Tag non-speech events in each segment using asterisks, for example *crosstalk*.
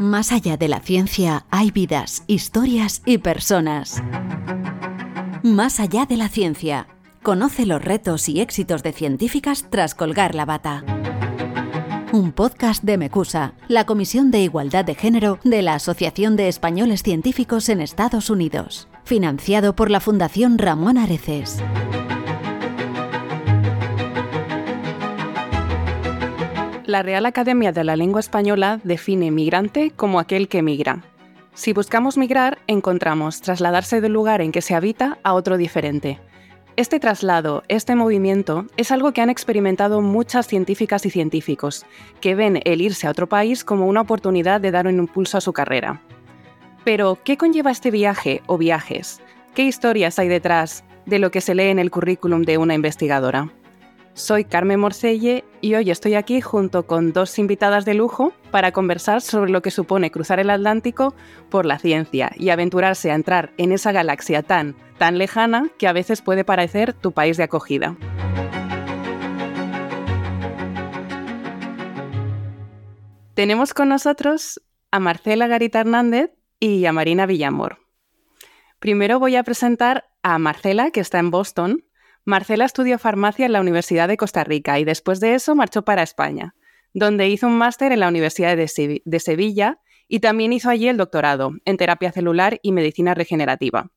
Más allá de la ciencia hay vidas, historias y personas. Más allá de la ciencia. Conoce los retos y éxitos de científicas tras colgar la bata. Un podcast de MECUSA, la Comisión de Igualdad de Género de la Asociación de Españoles Científicos en Estados Unidos, financiado por la Fundación Ramón Areces. La Real Academia de la Lengua Española define migrante como aquel que migra. Si buscamos migrar, encontramos trasladarse del lugar en que se habita a otro diferente. Este traslado, este movimiento, es algo que han experimentado muchas científicas y científicos, que ven el irse a otro país como una oportunidad de dar un impulso a su carrera. Pero, ¿qué conlleva este viaje o viajes? ¿Qué historias hay detrás de lo que se lee en el currículum de una investigadora? Soy Carmen Morcelle y hoy estoy aquí junto con dos invitadas de lujo para conversar sobre lo que supone cruzar el Atlántico por la ciencia y aventurarse a entrar en esa galaxia tan, tan lejana que a veces puede parecer tu país de acogida. Tenemos con nosotros a Marcela Garita Hernández y a Marina Villamor. Primero voy a presentar a Marcela, que está en Boston, Marcela estudió farmacia en la Universidad de Costa Rica y después de eso marchó para España, donde hizo un máster en la Universidad de, Sevilla y también hizo allí el doctorado en terapia celular y medicina regenerativa.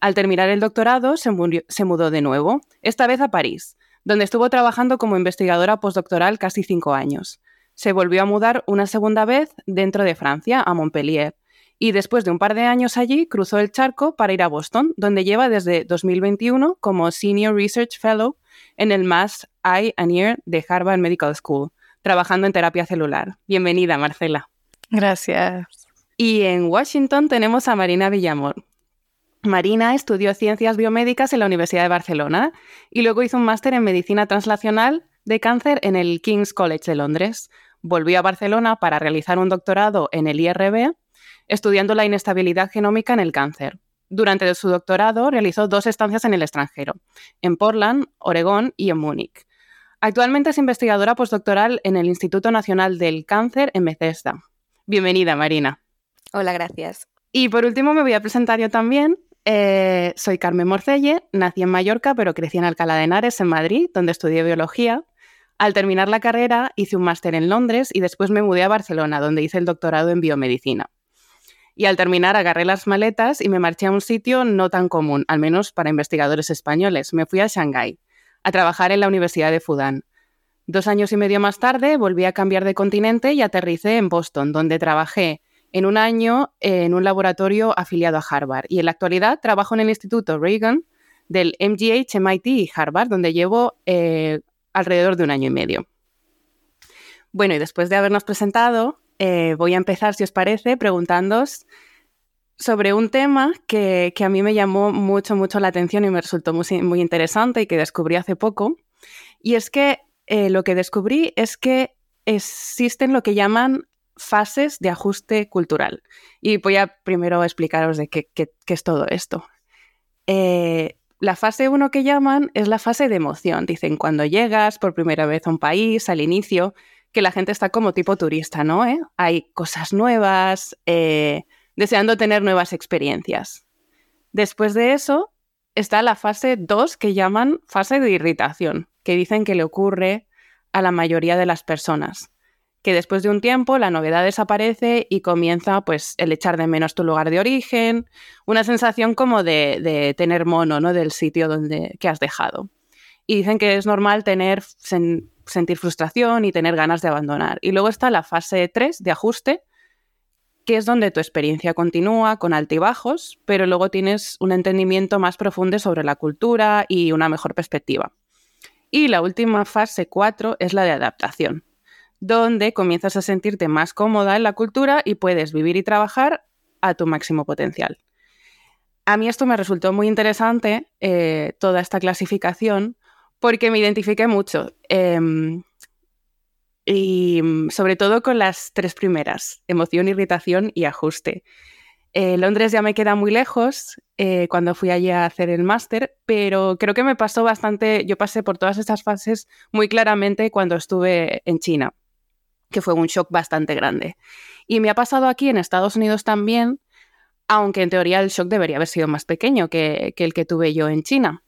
Al terminar el doctorado se, mudó de nuevo, esta vez a París, donde estuvo trabajando como investigadora postdoctoral casi cinco años. Se volvió a mudar una segunda vez dentro de Francia, a Montpellier, y después de un par de años allí cruzó el charco para ir a Boston, donde lleva desde 2021 como Senior Research Fellow en el Mass Eye and Ear de Harvard Medical School, trabajando en terapia celular. Bienvenida, Marcela. Gracias. Y en Washington tenemos a Marina Villamor. Marina estudió ciencias biomédicas en la Universidad de Barcelona y luego hizo un máster en medicina translacional de cáncer en el King's College de Londres. Volvió a Barcelona para realizar un doctorado en el IRB estudiando la inestabilidad genómica en el cáncer. Durante su doctorado realizó dos estancias en el extranjero, en Portland, Oregón y en Múnich. Actualmente es investigadora postdoctoral en el Instituto Nacional del Cáncer en Bethesda. Bienvenida, Marina. Hola, gracias. Y por último me voy a presentar yo también. Eh, soy Carmen Morcelle, nací en Mallorca, pero crecí en Alcalá de Henares, en Madrid, donde estudié biología. Al terminar la carrera hice un máster en Londres y después me mudé a Barcelona, donde hice el doctorado en biomedicina y al terminar agarré las maletas y me marché a un sitio no tan común, al menos para investigadores españoles. Me fui a Shanghái, a trabajar en la Universidad de Fudan. Dos años y medio más tarde volví a cambiar de continente y aterricé en Boston, donde trabajé en un año en un laboratorio afiliado a Harvard. Y en la actualidad trabajo en el Instituto Reagan del MGH, MIT y Harvard, donde llevo eh, alrededor de un año y medio. Bueno, y después de habernos presentado, eh, voy a empezar, si os parece, preguntándoos sobre un tema que, a mí me llamó mucho, mucho la atención y me resultó muy, interesante y que descubrí hace poco. Y es que eh, lo que descubrí es que existen lo que llaman fases de ajuste cultural. Y voy a primero explicaros de qué, es todo esto. Eh, la fase 1 que llaman es la fase de emoción. Dicen, cuando llegas por primera vez a un país, al inicio, que la gente está como tipo turista, ¿no? ¿Eh? Hay cosas nuevas, eh, deseando tener nuevas experiencias. Después de eso está la fase 2 que llaman fase de irritación, que dicen que le ocurre a la mayoría de las personas, que después de un tiempo la novedad desaparece y comienza pues el echar de menos tu lugar de origen, una sensación como de, tener mono, ¿no? Del sitio donde que has dejado. Y dicen que es normal tener sentir frustración y tener ganas de abandonar. Y luego está la fase 3 de ajuste, que es donde tu experiencia continúa con altibajos, pero luego tienes un entendimiento más profundo sobre la cultura y una mejor perspectiva. Y la última fase 4 es la de adaptación, donde comienzas a sentirte más cómoda en la cultura y puedes vivir y trabajar a tu máximo potencial. A mí esto me resultó muy interesante, eh, toda esta clasificación, porque me identifiqué mucho. Em, y sobre todo con las tres primeras, emoción, irritación y ajuste. Eh, Londres ya me queda muy lejos eh, cuando fui allí a hacer el máster, pero creo que me pasó bastante, yo pasé por todas estas fases muy claramente cuando estuve en China. que fue un shock bastante grande. Y me ha pasado aquí en Estados Unidos también, aunque en teoría el shock debería haber sido más pequeño que, el que tuve yo en China.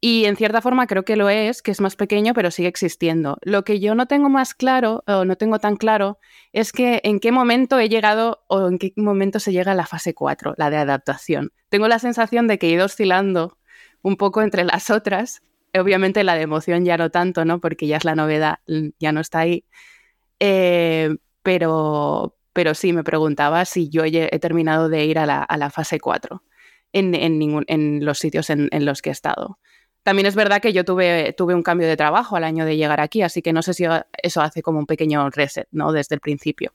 Y en cierta forma creo que lo es, que es más pequeño, pero sigue existiendo. Lo que yo no tengo más claro, o no tengo tan claro, es que en qué momento he llegado o en qué momento se llega a la fase 4, la de adaptación. Tengo la sensación de que he ido oscilando un poco entre las otras. Obviamente la de emoción ya no tanto, ¿no? Porque ya es la novedad, ya no está ahí. Eh, pero, pero sí, me preguntaba si yo he, terminado de ir a la, fase 4 en, en, los sitios en, los que he estado. También es verdad que yo tuve, tuve un cambio de trabajo al año de llegar aquí, así que no sé si eso hace como un pequeño reset, ¿no? Desde el principio.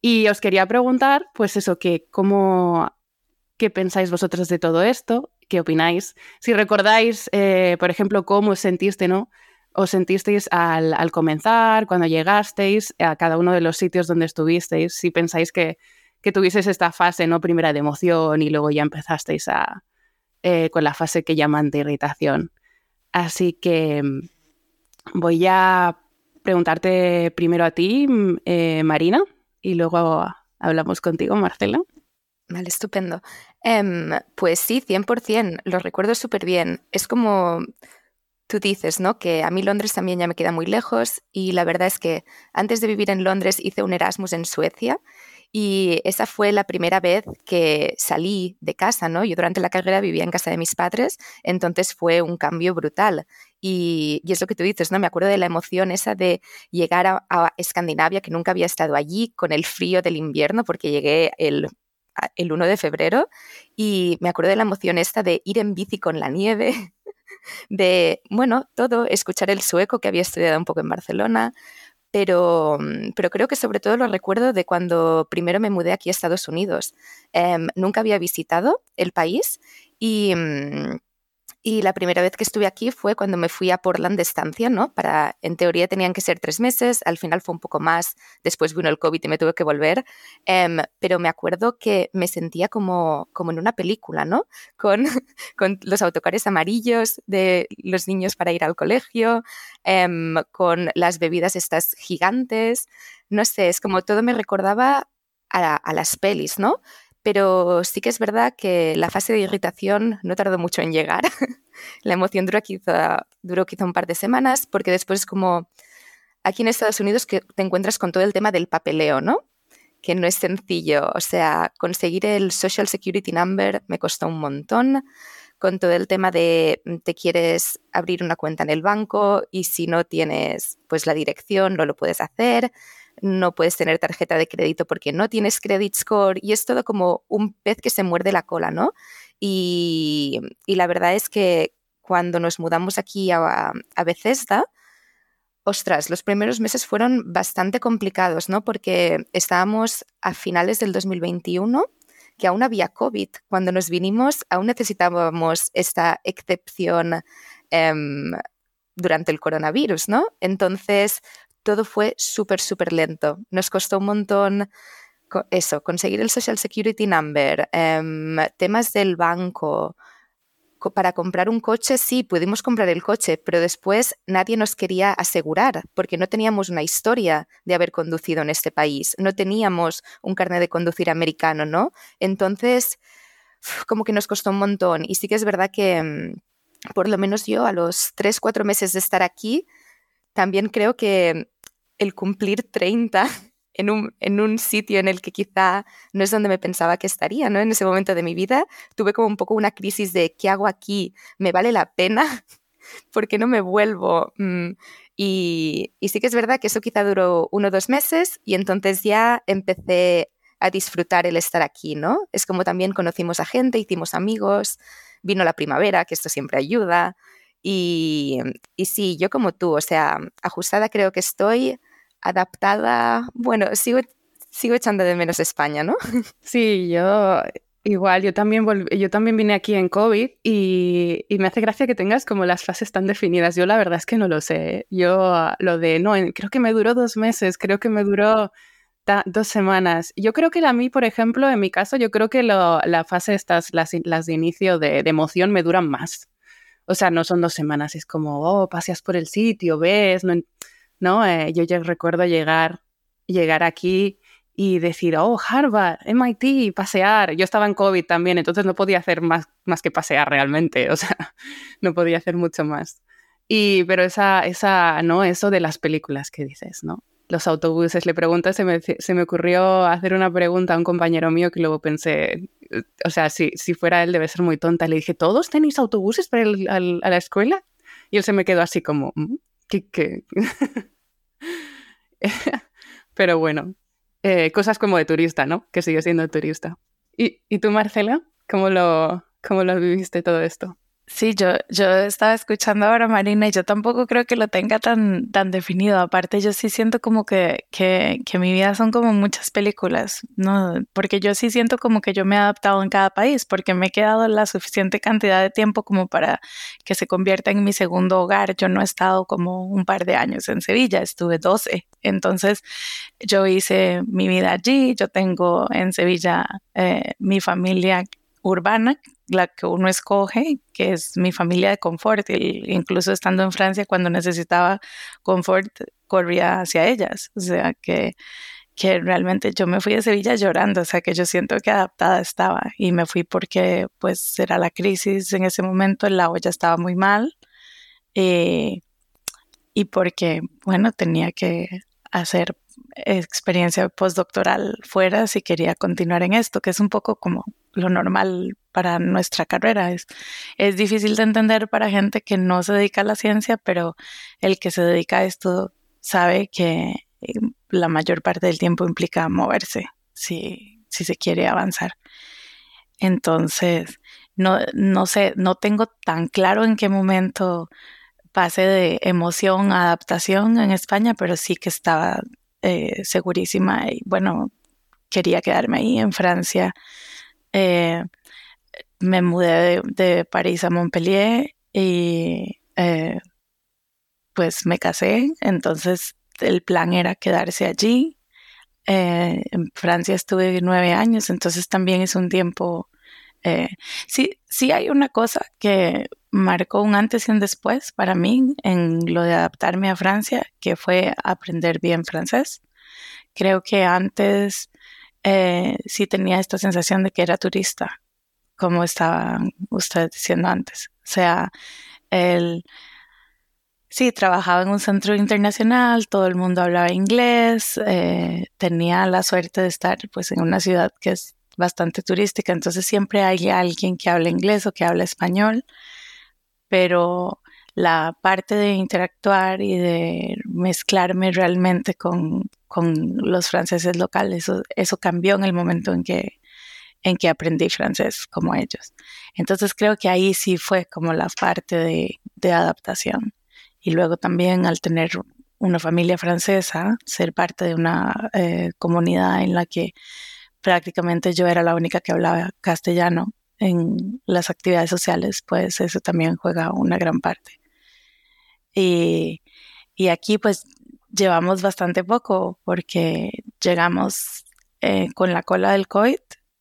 Y os quería preguntar, pues eso, que cómo, qué pensáis vosotros de todo esto, qué opináis. Si recordáis, eh, por ejemplo, cómo os sentiste, ¿no? os sentisteis al, comenzar, cuando llegasteis a cada uno de los sitios donde estuvisteis, si pensáis que, que tuvieseis esta fase, ¿no? Primera de emoción y luego ya empezasteis a, eh, con la fase que llaman de irritación. Así que mm, voy a preguntarte primero a ti, mm, eh, Marina, y luego hablamos contigo, Marcela. Vale, estupendo. Em, pues sí, 100%, lo recuerdo súper bien. Es como tú dices, ¿no? Que a mí Londres también ya me queda muy lejos y la verdad es que antes de vivir en Londres hice un Erasmus en Suecia y esa fue la primera vez que salí de casa, ¿no? Yo durante la carrera vivía en casa de mis padres, entonces fue un cambio brutal. Y, es lo que tú dices, ¿no? Me acuerdo de la emoción esa de llegar a, a, Escandinavia, que nunca había estado allí, con el frío del invierno, porque llegué el, el 1 de febrero, y me acuerdo de la emoción esta de ir en bici con la nieve, *laughs* de, bueno, todo, escuchar el sueco que había estudiado un poco en Barcelona, pero, mm, pero creo que sobre todo lo recuerdo de cuando primero me mudé aquí a Estados Unidos. Em, nunca había visitado el país y... Y la primera vez que estuve aquí fue cuando me fui a Portland de estancia, ¿no? Para, en teoría tenían que ser tres meses, al final fue un poco más, después vino el COVID y me tuve que volver, em, pero me acuerdo que me sentía como, como en una película, ¿no? Con, *laughs* con los autocares amarillos de los niños para ir al colegio, em, con las bebidas estas gigantes, no sé, es como todo me recordaba a, a las pelis, ¿no? Pero sí que es verdad que la fase de irritación no tardó mucho en llegar. *laughs* la emoción duró quizá, duró quizá un par de semanas, porque después es como aquí en Estados Unidos que te encuentras con todo el tema del papeleo, ¿no? Que no es sencillo. O sea, conseguir el Social Security Number me costó un montón con todo el tema de mm, te quieres abrir una cuenta en el banco y si no tienes pues la dirección no lo puedes hacer no puedes tener tarjeta de crédito porque no tienes credit score y es todo como un pez que se muerde la cola, ¿no? Y, la verdad es que cuando nos mudamos aquí a, a Bethesda, ostras, los primeros meses fueron bastante complicados, ¿no? Porque estábamos a finales del 2021 que aún había COVID. Cuando nos vinimos, aún necesitábamos esta excepción em, durante el coronavirus, ¿no? Entonces, todo fue súper, súper lento. Nos costó un montón eso, conseguir el Social Security Number, em, temas del banco. Para comprar un coche, sí, pudimos comprar el coche, pero después nadie nos quería asegurar porque no teníamos una historia de haber conducido en este país, no teníamos un carnet de conducir americano, ¿no? Entonces, como que nos costó un montón. Y sí que es verdad que, em, por lo menos yo, a los tres, cuatro meses de estar aquí, también creo que el cumplir 30 *laughs* en un, en un, sitio en el que quizá no es donde me pensaba que estaría, ¿no? En ese momento de mi vida tuve como un poco una crisis de ¿qué hago aquí? ¿Me vale la pena? *laughs* ¿Por qué no me vuelvo? Mm, y, y, sí que es verdad que eso quizá duró uno o dos meses y entonces ya empecé a disfrutar el estar aquí, ¿no? Es como también conocimos a gente, hicimos amigos, vino la primavera, que esto siempre ayuda. Y, y sí, yo como tú, o sea, ajustada creo que estoy, adaptada, bueno, sigo, sigo echando de menos España, ¿no? *laughs* Sí, yo igual, yo también, yo también vine aquí en COVID y, y, me hace gracia que tengas como las fases tan definidas. Yo la verdad es que no lo sé. Yo lo de, no, creo que me duró dos meses, creo que me duró dos semanas. Yo creo que a mí, por ejemplo, en mi caso, yo creo que la fase estas, las, las de inicio de, de emoción me duran más. O sea, no son dos semanas, es como, oh, paseas por el sitio, ves, no, ¿no? Eh, yo recuerdo llegar, llegar aquí y decir, oh, Harvard, MIT, pasear. Yo estaba en COVID también, entonces no podía hacer más, más que pasear realmente, *laughs* o sea, no podía hacer mucho más. Y, pero esa, esa, ¿no? Eso de las películas que dices, ¿no? Los autobuses, le preguntas, se me, se me ocurrió hacer una pregunta a un compañero mío que luego pensé, o sea, si, si fuera él debe ser muy tonta. Le dije, ¿todos tenéis autobuses para ir a la escuela? Y él se me quedó así como, mm, ¿qué? qué? *laughs* *laughs* pero bueno, eh, cosas como de turista, ¿no? Que sigue siendo turista. ¿Y, y tú, Marcela? ¿Cómo lo, ¿Cómo lo viviste todo esto? Sí, yo, yo estaba escuchando ahora Marina y yo tampoco creo que lo tenga tan, tan definido. Aparte, yo sí siento como que, que, que, mi vida son como muchas películas, ¿no? Porque yo sí siento como que yo me he adaptado en cada país, porque me he quedado la suficiente cantidad de tiempo como para que se convierta en mi segundo hogar. Yo no he estado como un par de años en Sevilla, estuve 12. Entonces, yo hice mi vida allí, yo tengo en Sevilla eh, mi familia urbana, la que uno escoge, que es mi familia de confort. Y incluso estando en Francia, cuando necesitaba confort, corría hacia ellas. O sea, que, que realmente yo me fui de Sevilla llorando, o sea, que yo siento que adaptada estaba. Y me fui porque, pues, era la crisis en ese momento, agua ya estaba muy mal. Eh, y porque, bueno, tenía que hacer experiencia postdoctoral fuera si quería continuar en esto, que es un poco como lo normal para nuestra carrera. Es, es difícil de entender para gente que no se dedica a la ciencia, pero el que se dedica a esto sabe que eh, la mayor parte del tiempo implica moverse si, si se quiere avanzar. Entonces, no, no sé, no tengo tan claro en qué momento pase de emoción a adaptación en España, pero sí que estaba eh, segurísima y bueno, quería quedarme ahí en Francia. Eh, me mudé de, París a Montpellier y eh, pues me casé, entonces el plan era quedarse allí. en Francia estuve nueve años, entonces también es un tiempo... sí, sí hay una cosa que marcó un antes y un después para mí en lo de adaptarme a Francia, que fue aprender bien francés. Creo que antes eh, sí tenía esta sensación de que era turista, como estaban ustedes diciendo antes. O sea, el, sí, trabajaba en un centro internacional, todo el mundo hablaba inglés, eh, tenía la suerte de estar pues en una ciudad que es bastante turística, entonces siempre hay alguien que habla inglés o que habla español pero la parte de interactuar y de mezclarme realmente con, los franceses locales, eso, cambió en el momento en que, en que aprendí francés como ellos. Entonces creo que ahí sí fue como la parte de, adaptación. Y luego también al tener una familia francesa, ser parte de una eh, comunidad en la que prácticamente yo era la única que hablaba castellano, en las actividades sociales, pues eso también juega una gran parte. Y, aquí pues llevamos bastante poco porque llegamos eh, con la cola del COVID,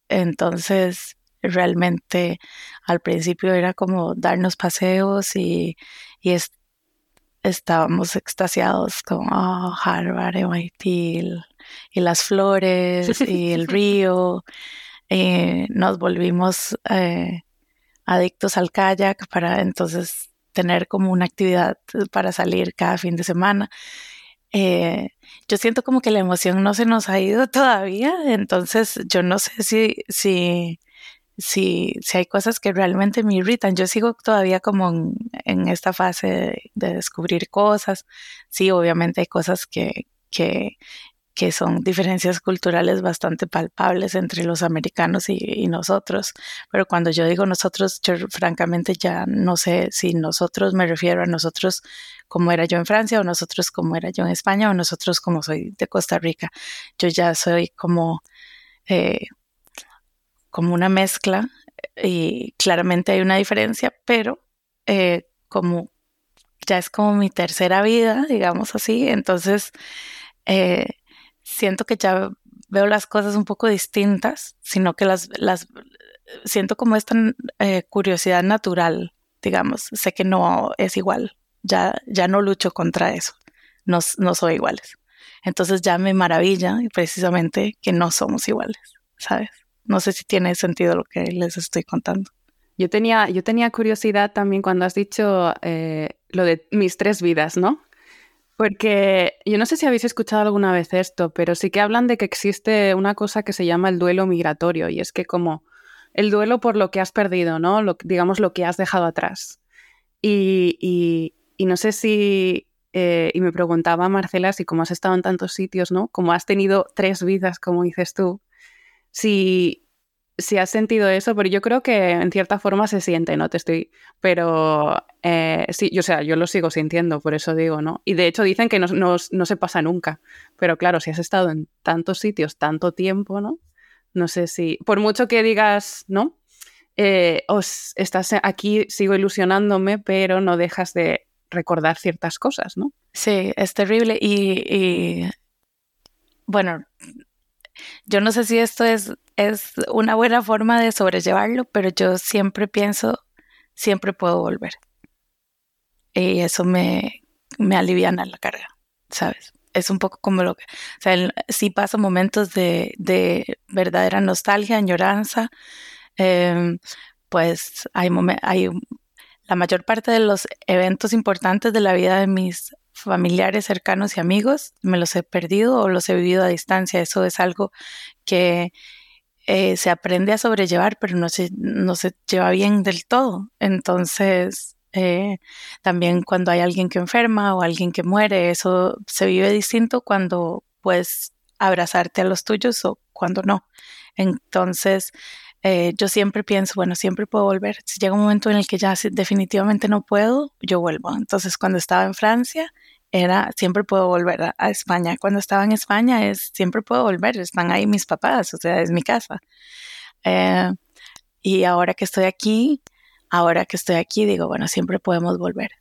entonces realmente al principio era como darnos paseos y, estábamos extasiados con oh, Harvard, MIT y las flores y el *laughs* río eh, nos volvimos eh, adictos al kayak para entonces tener como una actividad para salir cada fin de semana. Eh, yo siento como que la emoción no se nos ha ido *laughs* todavía, entonces yo no sé si, si, si, si hay cosas que realmente me irritan. Yo sigo todavía como en, esta fase de, de, descubrir cosas. Sí, obviamente hay cosas que, que que son diferencias culturales bastante palpables entre los americanos y, nosotros. Pero cuando yo digo nosotros, yo francamente ya no sé si nosotros me refiero a nosotros como era yo en Francia o nosotros como era yo en España o nosotros como soy de Costa Rica. Yo ya soy como, eh, como una mezcla y claramente hay una diferencia, pero eh, como ya es como mi tercera vida, digamos así, entonces... Eh, siento que ya veo las cosas un poco distintas, sino que las, las siento como esta eh, curiosidad natural, digamos. Sé que no es igual, ya, ya no lucho contra eso. no, no son iguales. Entonces ya me maravilla precisamente que no somos iguales, ¿sabes? No sé si tiene sentido lo que les estoy contando. Yo tenía, yo tenía curiosidad también cuando has dicho eh, lo de mis tres vidas, ¿no? Porque yo no sé si habéis escuchado alguna vez esto, pero sí que hablan de que existe una cosa que se llama el duelo migratorio y es que como el duelo por lo que has perdido, ¿no? Lo, digamos lo que has dejado atrás. Y, y, no sé si, eh, y me preguntaba Marcela si como has estado en tantos sitios, ¿no? Como has tenido tres vidas, como dices tú, si, si has sentido eso, pero yo creo que en cierta forma se siente, ¿no? Te estoy, pero eh, sí, yo, o sea, yo lo sigo sintiendo, por eso digo, ¿no? Y de hecho dicen que no, no, no, se pasa nunca, pero claro, si has estado en tantos sitios tanto tiempo, ¿no? No sé si, por mucho que digas, ¿no? Eh, os estás aquí, sigo ilusionándome, pero no dejas de recordar ciertas cosas, ¿no? Sí, es terrible y, bueno, yo no sé si esto es, es una buena forma de sobrellevarlo, pero yo siempre pienso, siempre puedo volver. Y eso me, me aliviana la carga, ¿sabes? es un poco como lo que, o sea, sí paso momentos de, de verdadera nostalgia, añoranza, em, pues hay, hay la mayor parte de los eventos importantes de la vida de mis familiares cercanos y amigos me los he perdido o los he vivido a distancia. Eso es algo que eh, se aprende a sobrellevar, pero no se, no se lleva bien del todo. Entonces, eh, también cuando hay alguien que enferma o alguien que muere, eso se vive distinto cuando puedes abrazarte a los tuyos o cuando no. Entonces, eh, yo siempre pienso, bueno, siempre puedo volver. Si llega un momento en el que ya definitivamente no puedo, yo vuelvo. Entonces, cuando estaba en Francia, era siempre puedo volver a, España. Cuando estaba en España, es siempre puedo volver. Están ahí mis papás, o sea, es mi casa. Eh, y ahora que estoy aquí, ahora que estoy aquí, digo, bueno, siempre podemos volver.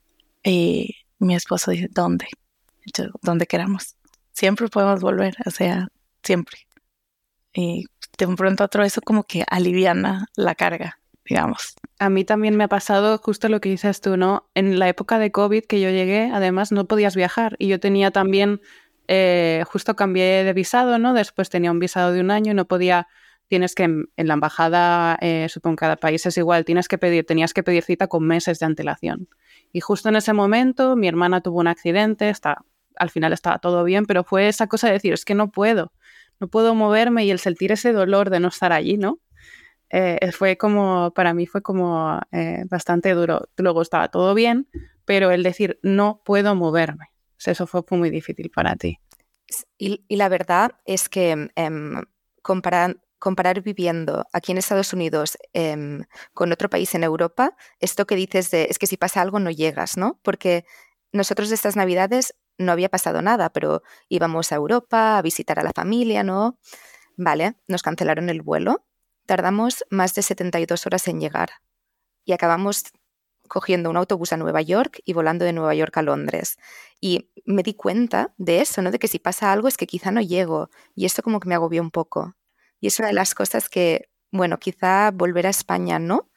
Y mi esposo dice, ¿dónde? donde queramos. Siempre podemos volver, o sea, siempre. Y de un pronto a otro eso como que aliviana la carga, digamos. A mí también me ha pasado justo lo que dices tú, ¿no? En la época de COVID que yo llegué, además no podías viajar y yo tenía también, eh, justo cambié de visado, ¿no? Después tenía un visado de un año y no podía tienes que, en la embajada, eh, supongo que cada país es igual, tienes que pedir, tenías que pedir cita con meses de antelación. Y justo en ese momento mi hermana tuvo un accidente, está, al final estaba todo bien, pero fue esa cosa de decir, es que no puedo, no puedo moverme y el sentir ese dolor de no estar allí, ¿no? Eh, fue como, para mí fue como eh, bastante duro. Luego estaba todo bien, pero el decir, no puedo moverme, eso fue, muy difícil para ti. Y, la verdad es que eh, comparar viviendo aquí en Estados Unidos em, con otro país en Europa, esto que dices de es que si pasa algo no llegas, ¿no? Porque nosotros estas navidades no había pasado nada, pero íbamos a Europa a visitar a la familia, ¿no? Vale, nos cancelaron el vuelo, tardamos más de 72 horas en llegar y acabamos cogiendo un autobús a Nueva York y volando de Nueva York a Londres. Y me di cuenta de eso, ¿no? De que si pasa algo es que quizá no llego. Y esto como que me agobió un poco. Y es una de las cosas que, bueno, quizá volver a España no,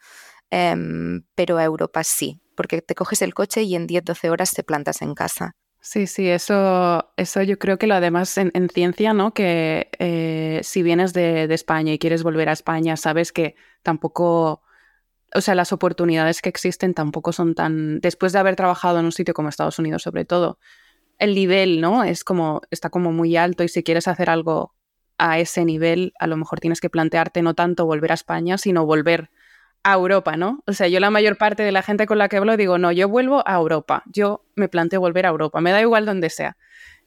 em, pero a Europa sí, porque te coges el coche y en 10-12 horas te plantas en casa. Sí, sí, eso, eso yo creo que lo además en, ciencia, ¿no? Que eh, si vienes de, España y quieres volver a España, sabes que tampoco, o sea, las oportunidades que existen tampoco son tan, después de haber trabajado en un sitio como Estados Unidos sobre todo, el nivel, ¿no? Es como, está como muy alto y si quieres hacer algo a ese nivel, a lo mejor tienes que plantearte no tanto volver a España, sino volver a Europa, ¿no? O sea, yo la mayor parte de la gente con la que hablo digo, no, yo vuelvo a Europa, yo me planteo volver a Europa, me da igual donde sea.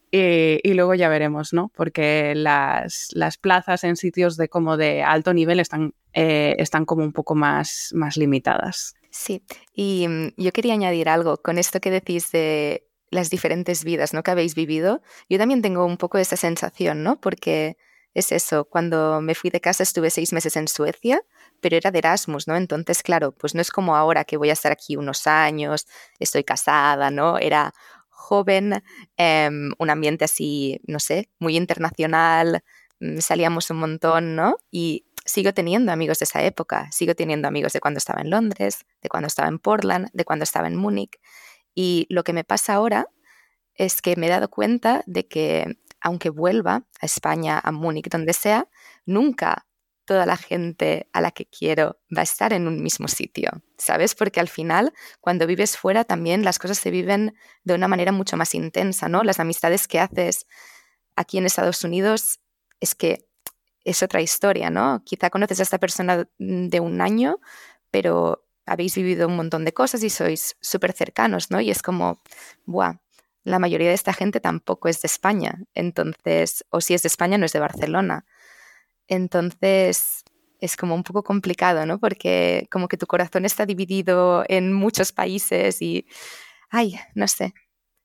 Y, luego ya veremos, ¿no? Porque las, las, plazas en sitios de como de alto nivel están, eh, están como un poco más, más limitadas. Sí, y mm, yo quería añadir algo con esto que decís de las diferentes vidas ¿no? que habéis vivido. Yo también tengo un poco esa sensación, ¿no? Porque es eso, cuando me fui de casa estuve seis meses en Suecia, pero era de Erasmus, ¿no? Entonces, claro, pues no es como ahora que voy a estar aquí unos años, estoy casada, ¿no? Era joven, em, un ambiente así, no sé, muy internacional, mm, salíamos un montón, ¿no? Y sigo teniendo amigos de esa época, sigo teniendo amigos de cuando estaba en Londres, de cuando estaba en Portland, de cuando estaba en Múnich. Y lo que me pasa ahora es que me he dado cuenta de que aunque vuelva a España, a Múnich, donde sea, nunca toda la gente a la que quiero va a estar en un mismo sitio, ¿sabes? Porque al final, cuando vives fuera, también las cosas se viven de una manera mucho más intensa, ¿no? Las amistades que haces aquí en Estados Unidos es que es otra historia, ¿no? Quizá conoces a esta persona de un año, pero habéis vivido un montón de cosas y sois súper cercanos, ¿no? Y es como, ¡buah! La mayoría de esta gente tampoco es de España, entonces, o si es de España, no es de Barcelona. Entonces, es como un poco complicado, ¿no? Porque como que tu corazón está dividido en muchos países y, ay, no sé.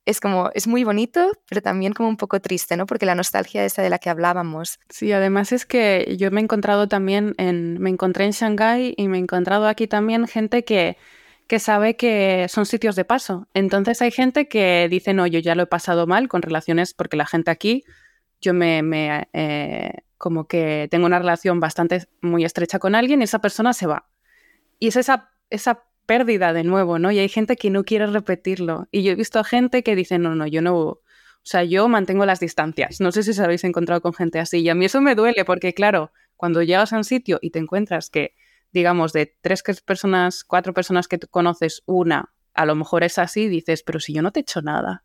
Es como, es muy bonito, pero también como un poco triste, ¿no? Porque la nostalgia esa de la que hablábamos. Sí, además es que yo me he encontrado también en, me encontré en Shanghái y me he encontrado aquí también gente que, que sabe que son sitios de paso. Entonces hay gente que dice, no, yo ya lo he pasado mal con relaciones porque la gente aquí, yo me, eh, como que tengo una relación bastante muy estrecha con alguien y esa persona se va. Y es esa, esa pérdida de nuevo, ¿no? Y hay gente que no quiere repetirlo. Y yo he visto a gente que dice, no, no, yo no, o sea, yo mantengo las distancias. No sé si os habéis encontrado con gente así. Y a mí eso me duele porque, claro, cuando llegas a un sitio y te encuentras que, digamos, de tres personas, cuatro personas que conoces, una a lo mejor es así, dices, pero si yo no te he hecho nada,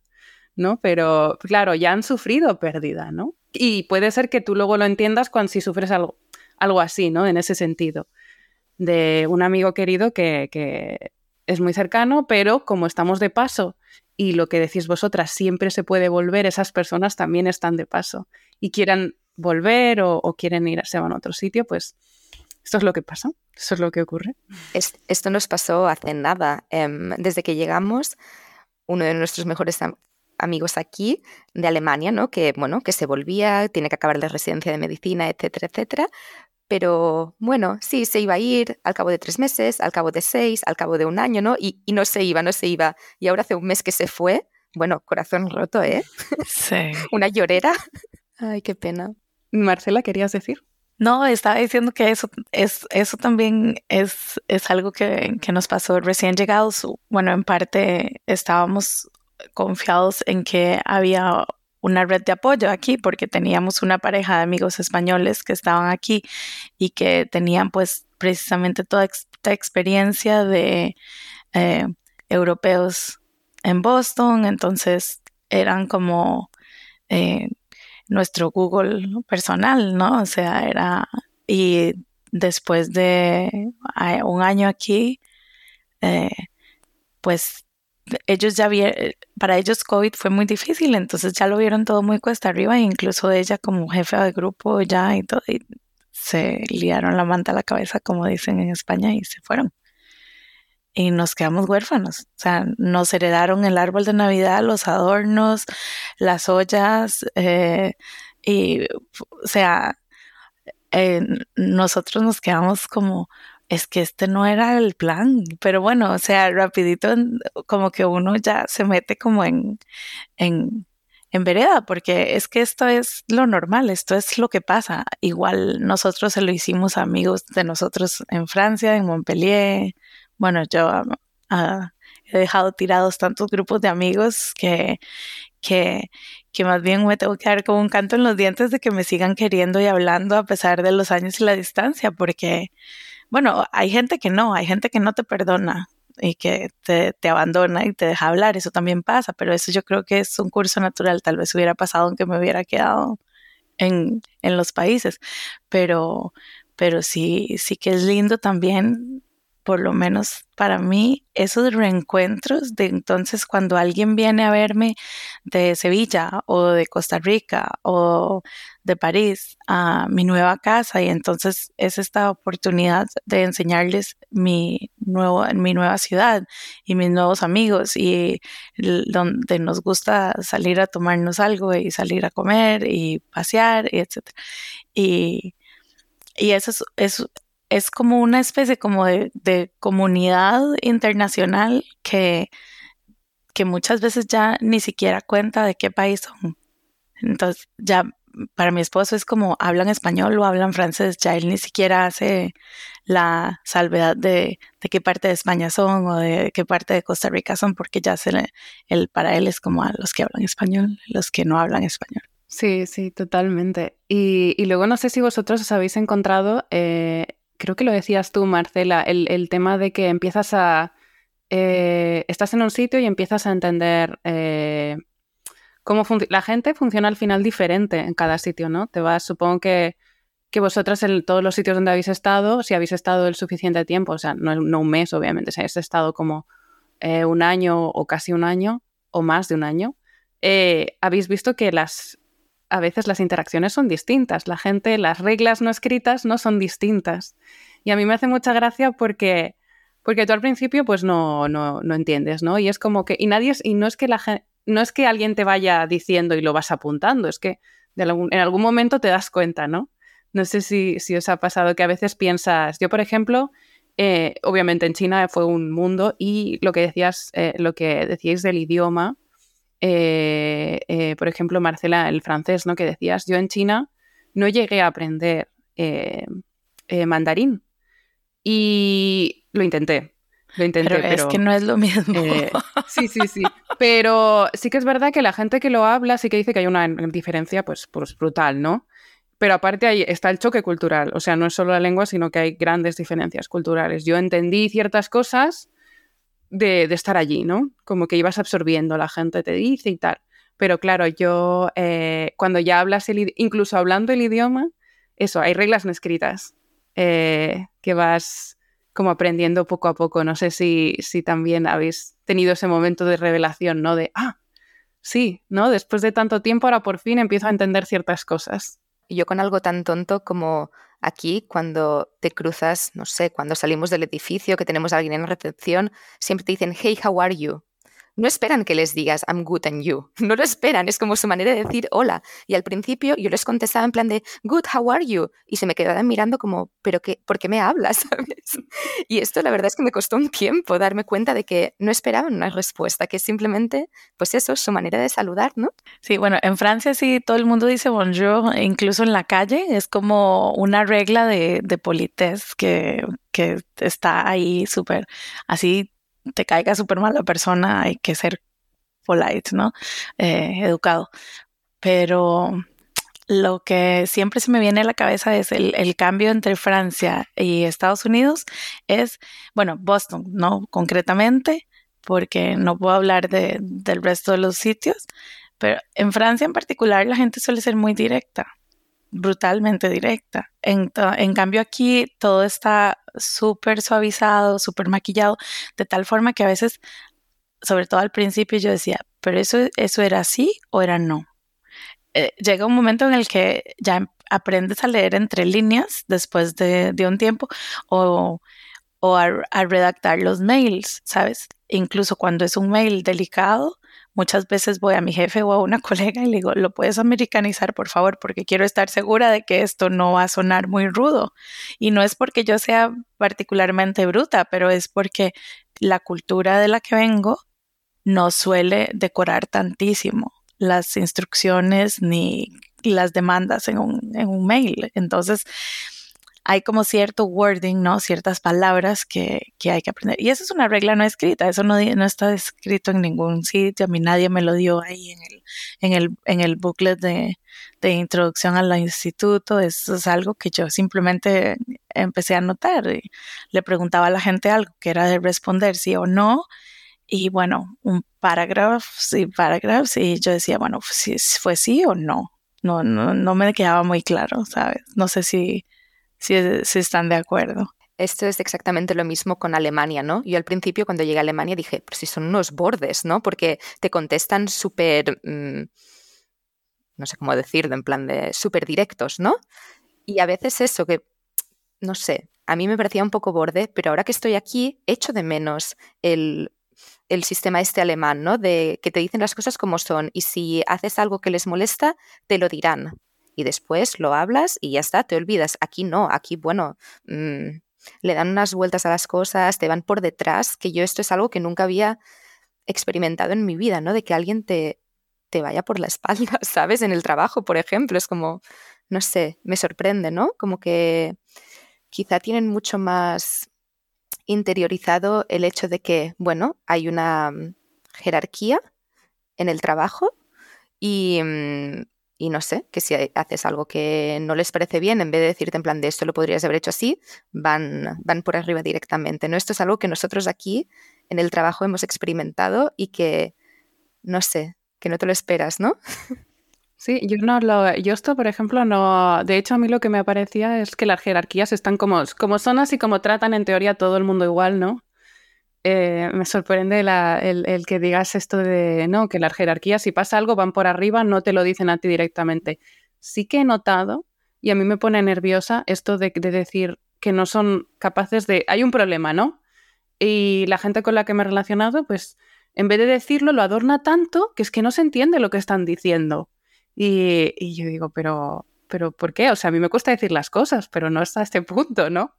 ¿no? Pero, claro, ya han sufrido pérdida, ¿no? Y puede ser que tú luego lo entiendas cuando si sufres algo, algo así, ¿no? En ese sentido. De un amigo querido que, es muy cercano, pero como estamos de paso y lo que decís vosotras siempre se puede volver, esas personas también están de paso y quieran volver o, quieren ir, se van a otro sitio, pues esto es lo que pasa, eso es lo que ocurre. esto nos pasó hace nada. Em, desde que llegamos, uno de nuestros mejores amigos aquí de Alemania, ¿no? Que, bueno, que se volvía, tiene que acabar la residencia de medicina, etcétera, etcétera. Pero bueno, sí, se iba a ir al cabo de tres meses, al cabo de seis, al cabo de un año, ¿no? Y, y no se iba, no se iba. Y ahora hace un mes que se fue. Bueno, corazón roto, ¿eh? *laughs* Sí. Una llorera. Ay, qué pena. Marcela, ¿querías decir? No, estaba diciendo que eso, es, eso también es, es algo que, que, nos pasó recién llegados. Bueno, en parte estábamos confiados en que había una red de apoyo aquí porque teníamos una pareja de amigos españoles que estaban aquí y que tenían pues precisamente toda esta experiencia de eh, europeos en Boston, entonces eran como eh, nuestro Google personal, ¿no? O sea, era, y después de eh, un año aquí, pues ellos ya vieron, para ellos COVID fue muy difícil, entonces ya lo vieron todo muy cuesta arriba, e incluso ella como jefa de grupo ya y todo, y se liaron la manta a la cabeza, como dicen en España, y se fueron. Y nos quedamos huérfanos. O sea, nos heredaron el árbol de Navidad, los adornos, las ollas, eh, y, o sea, eh, nosotros nos quedamos como, es que este no era el plan, pero bueno, o sea, rapidito como que uno ya se mete como en, en, en vereda, porque es que esto es lo normal, esto es lo que pasa. Igual nosotros se lo hicimos amigos de nosotros en Francia, en Montpellier. Bueno, yo ah, he dejado tirados tantos grupos de amigos que, que, que más bien me tengo que dar como un canto en los dientes de que me sigan queriendo y hablando a pesar de los años y la distancia, porque bueno, hay gente que no, hay gente que no te perdona y que te, te, abandona y te deja hablar, eso también pasa, pero eso yo creo que es un curso natural, tal vez hubiera pasado aunque me hubiera quedado en, en los países, pero, pero sí, sí que es lindo también por lo menos para mí, esos reencuentros de entonces cuando alguien viene a verme de Sevilla o de Costa Rica o de París a mi nueva casa y entonces es esta oportunidad de enseñarles mi, nuevo, mi nueva ciudad y mis nuevos amigos y donde nos gusta salir a tomarnos algo y salir a comer y pasear y etc. Y, y eso es, es como una especie como de, comunidad internacional que, que muchas veces ya ni siquiera cuenta de qué país son. Entonces ya para mi esposo es como hablan español o hablan francés, ya él ni siquiera hace la salvedad de, de qué parte de España son o de qué parte de Costa Rica son, porque ya se el, para él es como a los que hablan español, los que no hablan español. Sí, sí, totalmente. Y, y luego no sé si vosotros os habéis encontrado, eh, creo que lo decías tú, Marcela, el, tema de que empiezas a... Eh, estás en un sitio y empiezas a entender eh, cómo la gente funciona al final diferente en cada sitio, ¿no? Te vas, supongo que, que vosotras en todos los sitios donde habéis estado, si habéis estado el suficiente tiempo, o sea, no, no un mes, obviamente, si habéis estado como eh, un año o casi un año o más de un año, eh, habéis visto que las a veces las interacciones son distintas. La gente, las reglas no escritas no son distintas. Y a mí me hace mucha gracia porque, porque tú al principio pues no, no, no entiendes, ¿no? Y es como que, y nadie, y no es que la no es que alguien te vaya diciendo y lo vas apuntando, es que en algún momento te das cuenta, ¿no? No sé si, os ha pasado que a veces piensas, yo por ejemplo, eh, obviamente en China fue un mundo y lo que decías, eh, lo que decíais del idioma, eh, por ejemplo, Marcela, el francés, ¿no? Que decías, yo en China no llegué a aprender mandarín y lo intenté, lo intenté, pero, es que no es lo mismo. Eh, *laughs* sí, sí, sí. Pero sí que es verdad que la gente que lo habla sí que dice que hay una diferencia pues, pues brutal, ¿no? Pero aparte ahí está el choque cultural. O sea, no es solo la lengua, sino que hay grandes diferencias culturales. Yo entendí ciertas cosas de, estar allí, ¿no? Como que ibas absorbiendo, la gente te dice y tal. Pero claro, yo eh, cuando ya hablas, el, incluso hablando el idioma, eso, hay reglas no escritas eh, que vas como aprendiendo poco a poco. No sé si, si también habéis tenido ese momento de revelación, ¿no? De, ah, sí, ¿no? Después de tanto tiempo ahora por fin empiezo a entender ciertas cosas. Yo con algo tan tonto como aquí, cuando te cruzas, no sé, cuando salimos del edificio, que tenemos a alguien en la recepción, siempre te dicen, hey, how are you? No esperan que les digas I'm good and you. *laughs* No lo esperan, es como su manera de decir hola. Y al principio yo les contestaba en plan de good, how are you? Y se me quedaban mirando como, pero qué, ¿por qué me hablas? *laughs* Y esto la verdad es que me costó un tiempo darme cuenta de que no esperaban una respuesta, que simplemente, pues eso, su manera de saludar, ¿no? Sí, bueno, en Francia sí todo el mundo dice bonjour, incluso en la calle, es como una regla de, de polités que, que está ahí súper así te caiga súper mal la persona, hay que ser polite, ¿no? Eh, educado. Pero lo que siempre se me viene a la cabeza es el, cambio entre Francia y Estados Unidos es, bueno, Boston, ¿no? Concretamente, porque no puedo hablar de, del resto de los sitios, pero en Francia en particular la gente suele ser muy directa brutalmente directa. En, en cambio aquí todo está súper suavizado, súper maquillado, de tal forma que a veces, sobre todo al principio, yo decía, pero eso, eso era así o era no. Eh, llega un momento en el que ya aprendes a leer entre líneas después de, un tiempo o, o a redactar los mails, ¿sabes? Incluso cuando es un mail delicado, Muchas veces voy a mi jefe o a una *laughs* colega y le digo, ¿lo puedes americanizar, por favor? Porque quiero estar segura de que esto no va a sonar muy rudo. Y no es porque yo sea particularmente bruta, pero es porque la cultura de la que vengo no suele decorar tantísimo las instrucciones ni las demandas en un, en un mail. Entonces, hay como cierto wording, ¿no? Ciertas palabras que, que, hay que aprender. Y eso es una regla no escrita, eso no, no está escrito en ningún sitio, a mí nadie me lo dio ahí en el, en el, en el booklet de, de introducción al instituto, eso es algo que yo simplemente empecé a notar. Y le preguntaba a la gente algo que era de responder sí o no, y bueno, un parágrafo, sí, parágrafos, y yo decía, bueno, si fue sí o no. No, no, no me quedaba muy claro, ¿sabes? No sé si si, están de acuerdo. Esto es exactamente lo mismo con Alemania, ¿no? Yo al principio cuando llegué a Alemania dije, pero si son unos bordes, ¿no? Porque te contestan súper, mm, no sé cómo decirlo, en plan de súper directos, ¿no? Y a veces eso que, no sé, a mí me parecía un poco borde, pero ahora que estoy aquí, echo de menos el, el sistema este alemán, ¿no? De que te dicen las cosas como son y si haces algo que les molesta, te lo dirán y después lo hablas y ya está, te olvidas. Aquí no, aquí, bueno, mm, le dan unas vueltas a las cosas, te van por detrás, que yo esto es algo que nunca había experimentado en mi vida, ¿no? De que alguien te, te vaya por la *laughs* espalda, ¿sabes? En el trabajo, por ejemplo, es como, no sé, me sorprende, ¿no? Como que quizá tienen mucho más interiorizado el hecho de que, bueno, hay una mm, jerarquía en el trabajo y, mm, y, no sé, que si haces algo que no les parece bien, en vez de decirte en plan de esto lo podrías haber hecho así, van, van por arriba directamente. ¿no? Esto es algo que nosotros aquí en el trabajo hemos experimentado y que, no sé, que no te lo esperas, ¿no? *laughs* Sí, yo no lo, yo esto, por ejemplo, no. De hecho, a mí lo que me parecía es que las jerarquías están como, como son así como tratan en teoría todo el mundo igual, ¿no? Eh, me sorprende el, que digas esto de no, que las jerarquías, si pasa algo, van por arriba, no te lo dicen a ti directamente. Sí que he notado, y a mí me pone nerviosa esto de, de decir que no son capaces de. Hay un problema, ¿no? Y la gente con la que me he relacionado, pues en vez de decirlo, lo adorna tanto que es que no se entiende lo que están diciendo. Y, yo digo, pero, pero ¿por qué? O sea, a mí me cuesta decir las cosas, pero no hasta este punto, ¿no?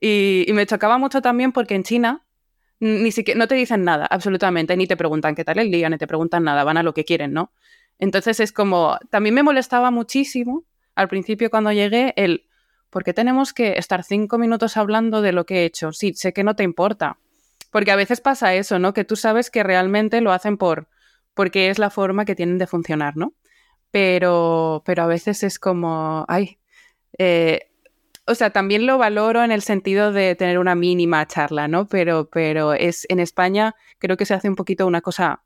Y, me chocaba mucho también porque en China ni siquiera no te dicen nada, absolutamente, ni te preguntan qué tal el día, ni te preguntan nada, van a lo que quieren, ¿no? Entonces es como, también me molestaba muchísimo al principio cuando llegué el, ¿por qué tenemos que estar cinco minutos hablando de lo que he hecho? Sí, sé que no te importa. Porque a veces pasa eso, ¿no? Que tú sabes que realmente lo hacen por, porque es la forma que tienen de funcionar, ¿no? pero, pero a veces es como, ay, eh, o sea, también lo valoro en el sentido de tener una mínima charla, ¿no? Pero, pero es en España creo que se hace un poquito una cosa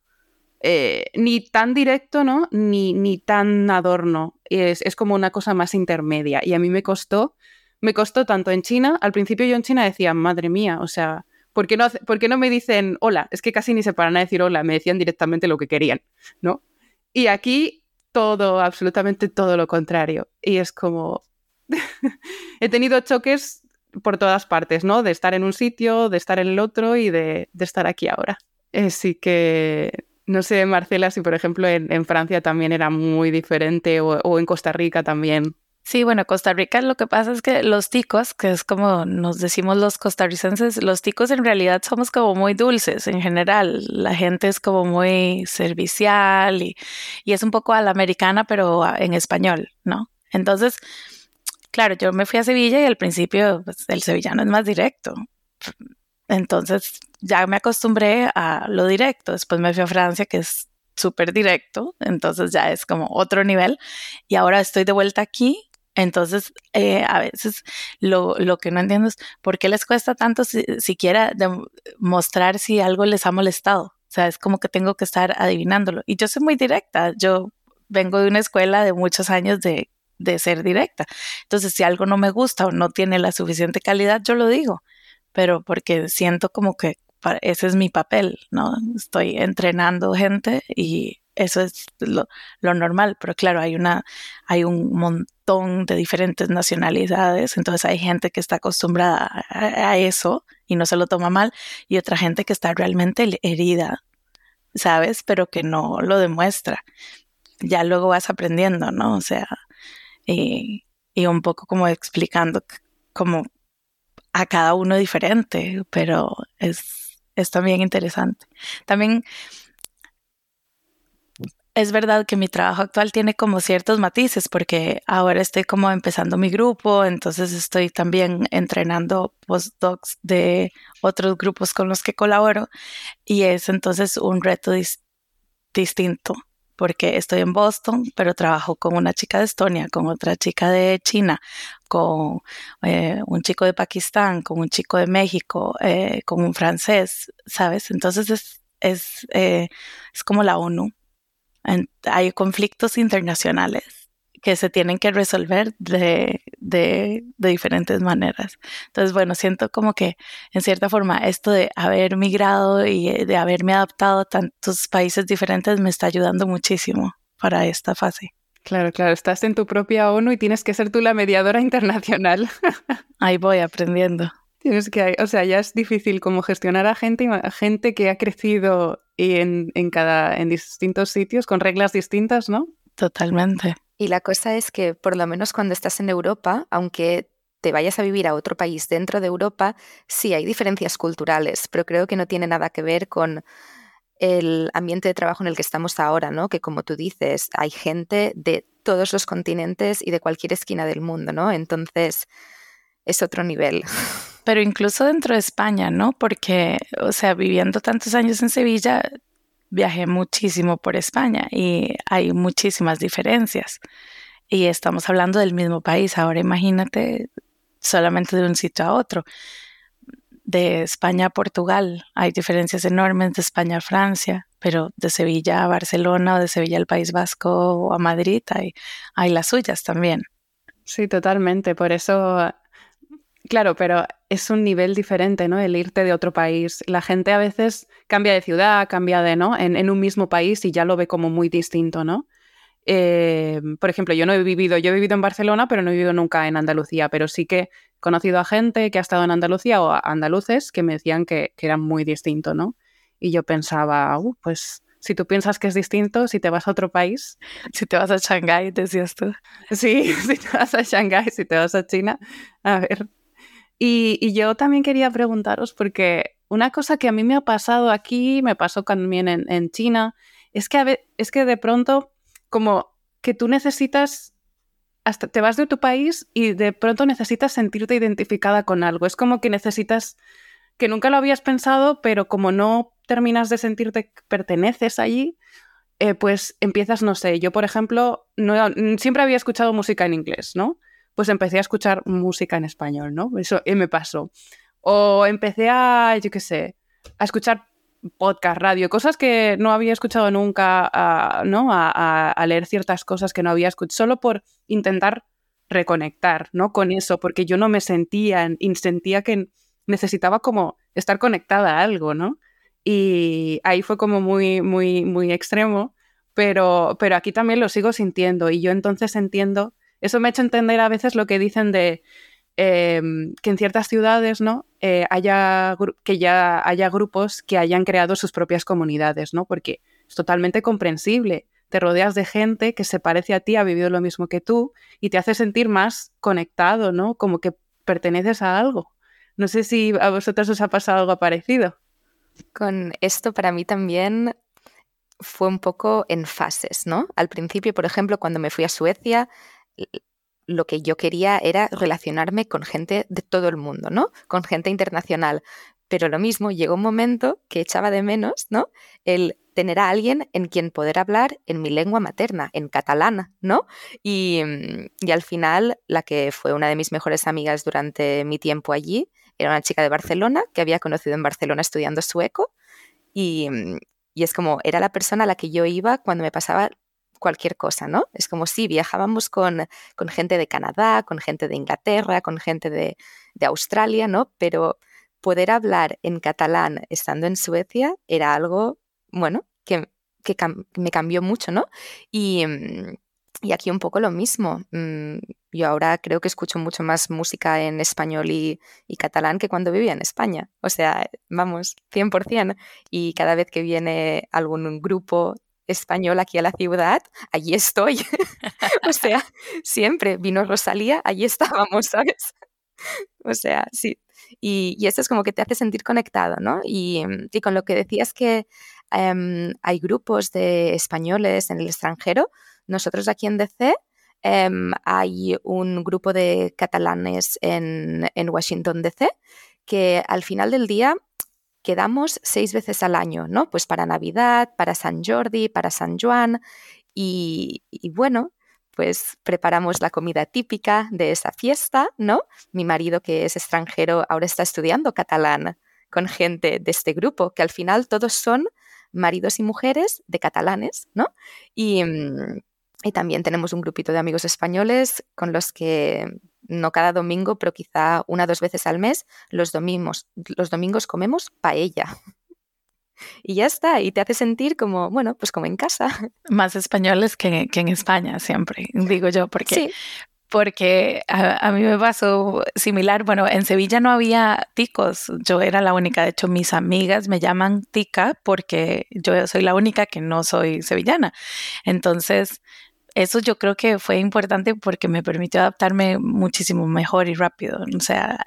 eh, ni tan directo, ¿no? Ni, ni tan adorno. Es, es, como una cosa más intermedia. Y a mí me costó, me costó tanto en China. Al principio yo en China decía, madre mía, o sea, ¿por qué no, ¿por qué no me dicen hola? Es que casi ni se paran a decir hola, me decían directamente lo que querían, ¿no? Y aquí todo, absolutamente todo lo contrario. Y es como... *laughs* he tenido choques por todas partes, ¿no? De estar en un sitio, de estar en el otro y de, estar aquí ahora. Así eh, que, no sé, Marcela, si por ejemplo en, Francia también era muy diferente o en Costa Rica también. Sí, bueno, Costa Rica lo que pasa es que los ticos, que es como nos decimos los costarricenses, los ticos en realidad somos como muy dulces en general. La gente es como muy servicial y, es un poco a la americana, pero en español, ¿no? Entonces, claro, yo me fui a Sevilla y al principio pues, el sevillano es más directo. Entonces ya me acostumbré a lo directo. Después me fui a Francia, que es súper directo, entonces ya es como otro nivel. Y ahora estoy de vuelta aquí entonces, eh, a veces lo, lo, que no entiendo es por qué les cuesta tanto siquiera mostrar si algo les ha molestado. O sea, es como que tengo que estar adivinándolo. Y yo soy muy directa. Yo vengo de una escuela de muchos años de, de ser directa. Entonces, si algo no me gusta o no tiene la suficiente calidad, yo lo digo. Pero porque siento como que ese es mi papel, ¿no? Estoy entrenando gente y eso es lo, normal, pero claro, hay una, hay un montón de diferentes nacionalidades, entonces hay gente que está acostumbrada a, eso y no se lo toma mal, y otra gente que está realmente herida, ¿sabes? Pero que no lo demuestra. Ya luego vas aprendiendo, ¿no? O sea, y, y un poco como explicando como a cada uno diferente, pero es, es también interesante. También es verdad que mi trabajo actual tiene como ciertos matices porque ahora estoy como empezando mi grupo, entonces estoy también entrenando postdocs de otros grupos con los que colaboro y es entonces un reto distinto porque estoy en Boston, pero trabajo con una chica de Estonia, con otra chica de China, con eh, un chico de Pakistán, con un chico de México, eh, con un francés, ¿sabes? Entonces es, es, eh, es como la ONU hay conflictos internacionales que se tienen que resolver de, diferentes maneras. Entonces, bueno, siento como que en cierta forma esto de haber migrado y de haberme adaptado a tantos países diferentes me está ayudando muchísimo para esta fase. Claro, claro, estás en tu propia ONU y tienes que ser tú la mediadora *laughs* internacional. Ahí voy aprendiendo. Tienes que, o sea, ya es difícil como gestionar a gente, a gente que ha crecido en, en, cada, en distintos sitios con reglas distintas, ¿no? Totalmente. Y la cosa es que por lo menos cuando estás en Europa, aunque te vayas a vivir a otro país dentro de Europa, sí hay diferencias culturales, pero creo que no tiene nada que ver con el ambiente de trabajo en el que estamos ahora, ¿no? Que como tú dices, hay gente de todos los continentes y de cualquier esquina del mundo, ¿no? Entonces, es otro nivel. Pero incluso dentro de España, ¿no? Porque, o sea, viviendo tantos años en Sevilla, viajé muchísimo por España y hay muchísimas diferencias. Y estamos hablando del mismo país. Ahora imagínate solamente de un sitio a otro. De España a Portugal hay diferencias enormes, de España a Francia, pero de Sevilla a Barcelona o de Sevilla al País Vasco o a Madrid hay, hay las suyas también. Sí, totalmente. Por eso Claro, pero es un nivel diferente, ¿no? El irte de otro país. La gente a veces cambia de ciudad, cambia de, ¿no? En, un mismo país y ya lo ve como muy distinto, ¿no? Eh, por ejemplo, yo no he vivido, yo he vivido en Barcelona, pero no he vivido nunca en Andalucía, pero sí que he conocido a gente que ha estado en Andalucía o a andaluces que me decían que, que era muy distinto, ¿no? Y yo pensaba, uh, pues si tú piensas que es distinto, si te vas a otro país. Si te vas a Shanghái, decías tú. Sí, *laughs* si te vas a Shanghái, si te vas a China, a ver, y, yo también quería preguntaros, porque una cosa que a mí me ha pasado aquí, me pasó también en, China, es que, es que de pronto, como que tú necesitas, hasta te vas de tu país y de pronto necesitas sentirte identificada con algo. Es como que necesitas, que nunca lo habías pensado, pero como no terminas de sentirte que perteneces allí, eh, pues empiezas, no sé, yo por ejemplo, no, siempre había escuchado música en inglés, ¿no? Pues empecé a escuchar música en español, ¿no? Eso me pasó. O empecé a, yo qué sé, a escuchar podcast, radio, cosas que no había escuchado nunca, ¿no? A, leer ciertas cosas que no había escuchado, solo por intentar reconectar, ¿no? Con eso, porque yo no me sentía, sentía que necesitaba como estar conectada a algo, ¿no? Y ahí fue como muy, muy, muy extremo, pero, pero aquí también lo sigo sintiendo y yo entonces entiendo eso me ha hecho entender a veces lo que dicen de em, que en ciertas ciudades, ¿no? Eh, haya, que ya haya grupos que hayan creado sus propias comunidades, ¿no? Porque es totalmente comprensible. Te rodeas de gente que se parece a ti, ha vivido lo mismo que tú y te hace sentir más conectado, ¿no? Como que perteneces a algo. No sé si a vosotros os ha pasado algo parecido. Con esto para mí también fue un poco en fases, ¿no? Al principio, por ejemplo, cuando me fui a Suecia, lo que yo quería era relacionarme con gente de todo el mundo, ¿no? Con gente internacional. Pero lo mismo, llegó un momento que echaba de menos, ¿no? El tener a alguien en quien poder hablar en mi lengua materna, en catalán, ¿no? Y, y, al final, la que fue una de mis mejores amigas durante mi tiempo allí era una chica de Barcelona que había conocido en Barcelona estudiando sueco y, y es como, era la persona a la que yo iba cuando me pasaba cualquier cosa, ¿no? Es como si viajábamos con, con, gente de Canadá, con gente de Inglaterra, con gente de, de Australia, ¿no? Pero poder hablar en catalán estando en Suecia era algo, bueno, que, que me cambió mucho, ¿no? Y, mm, y, aquí un poco lo mismo. Mm, yo ahora creo que escucho mucho más música en español y, y, catalán que cuando vivía en España. O sea, vamos, 100%. Y cada vez que viene algún grupo español aquí a la ciudad, allí estoy. *laughs* o sea, siempre vino Rosalía, allí estábamos, ¿sabes? o sea, sí. Y, y, es como que te hace sentir conectado, ¿no? Y, y con lo que decías que em, hay grupos de españoles en el extranjero, nosotros aquí en DC em, hay un grupo de catalanes en Washington DC que al final del día quedamos seis veces al año, ¿no? Pues para Navidad, para San Jordi, para San Juan y, bueno, pues preparamos la comida típica de esa fiesta, ¿no? Mi marido, que es extranjero, ahora está estudiando catalán con gente de este grupo, que al final todos son maridos y mujeres de catalanes, ¿no? Y, mm, y también tenemos un grupito de amigos españoles con los que no cada domingo, pero quizá una o dos veces al mes, los domingos, los domingos comemos paella. *laughs* Y ya está, y te hace sentir como, bueno, pues como en casa. *laughs* Más españoles que, en España, siempre, digo yo, porque, porque a, mí me pasó similar. Bueno, en Sevilla no había ticos, yo era la única. De hecho, mis amigas me llaman tica porque yo soy la única que no soy sevillana. Entonces, eso yo creo que fue importante porque me permitió adaptarme muchísimo mejor y rápido. O sea,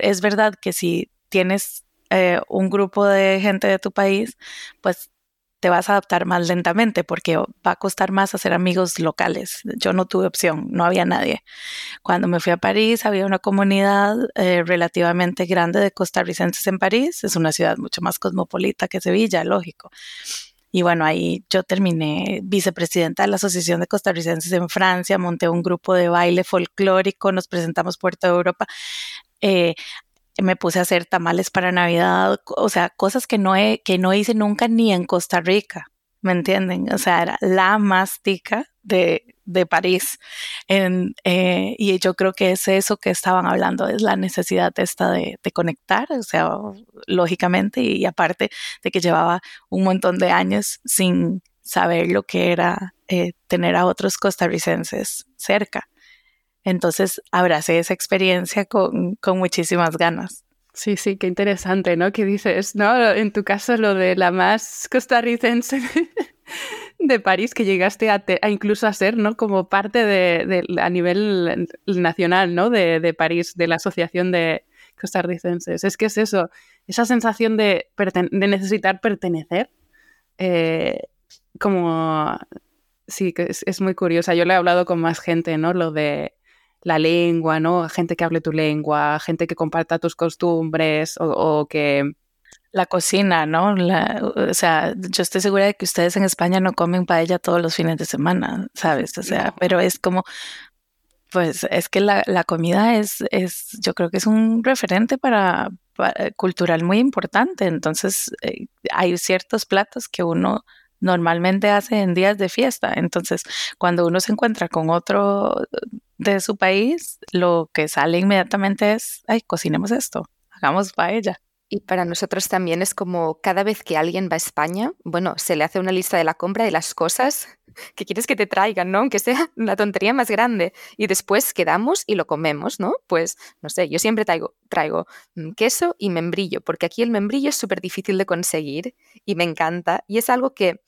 es verdad que si tienes eh, un grupo de gente de tu país, pues te vas a adaptar más lentamente porque va a costar más hacer amigos locales. Yo no tuve opción, no había nadie. Cuando me fui a París había una comunidad eh, relativamente grande de costarricenses en París. Es una ciudad mucho más cosmopolita que Sevilla, lógico. Y bueno, ahí yo terminé vicepresidenta de la Asociación de Costarricenses en Francia, monté un grupo de baile folclórico, nos presentamos por toda Europa. Eh, me puse a hacer tamales para Navidad, o sea, cosas que no, he, que no hice nunca ni en Costa Rica, ¿me entienden? O sea, era la mastica de, de París. Eh, y yo creo que es eso que estaban hablando, es la necesidad esta de, conectar, o sea, lógicamente, y aparte de que llevaba un montón de años sin saber lo que era eh, tener a otros costarricenses cerca. Entonces abracé esa experiencia con, muchísimas ganas. Sí, sí, qué interesante, ¿no? Que dices, ¿no? En tu caso, lo de la más costarricense *laughs* de París, que llegaste a, incluso a ser, ¿no? Como parte de, a nivel nacional, ¿no? De, París, de la Asociación de Costarricenses. Es que es eso, esa sensación de, necesitar pertenecer, eh, como, sí, que es, es, muy curiosa. Yo le he hablado con más gente, ¿no? Lo de la lengua, ¿no? Gente que hable tu lengua, gente que comparta tus costumbres o, que... La cocina, ¿no? o sea, yo estoy segura de que ustedes en España no comen paella todos los fines de semana, ¿sabes? O sea, pero es como, pues es que la, comida es, es, yo creo que es un referente para, cultural muy importante. Entonces, eh, hay ciertos platos que uno normalmente hace en días de fiesta. Entonces, cuando uno se encuentra con otro de su país, lo que sale inmediatamente es, ay, cocinemos esto, hagamos paella. Y para nosotros también es como cada vez que alguien va a España, bueno, se le hace una lista de la compra de las cosas que quieres que te traigan, ¿no? Aunque sea *laughs* la tontería más grande. Y después quedamos y lo comemos, ¿no? Pues, no sé, yo siempre traigo, mm, queso y membrillo, porque aquí el membrillo es súper difícil de conseguir y me encanta. Y es algo que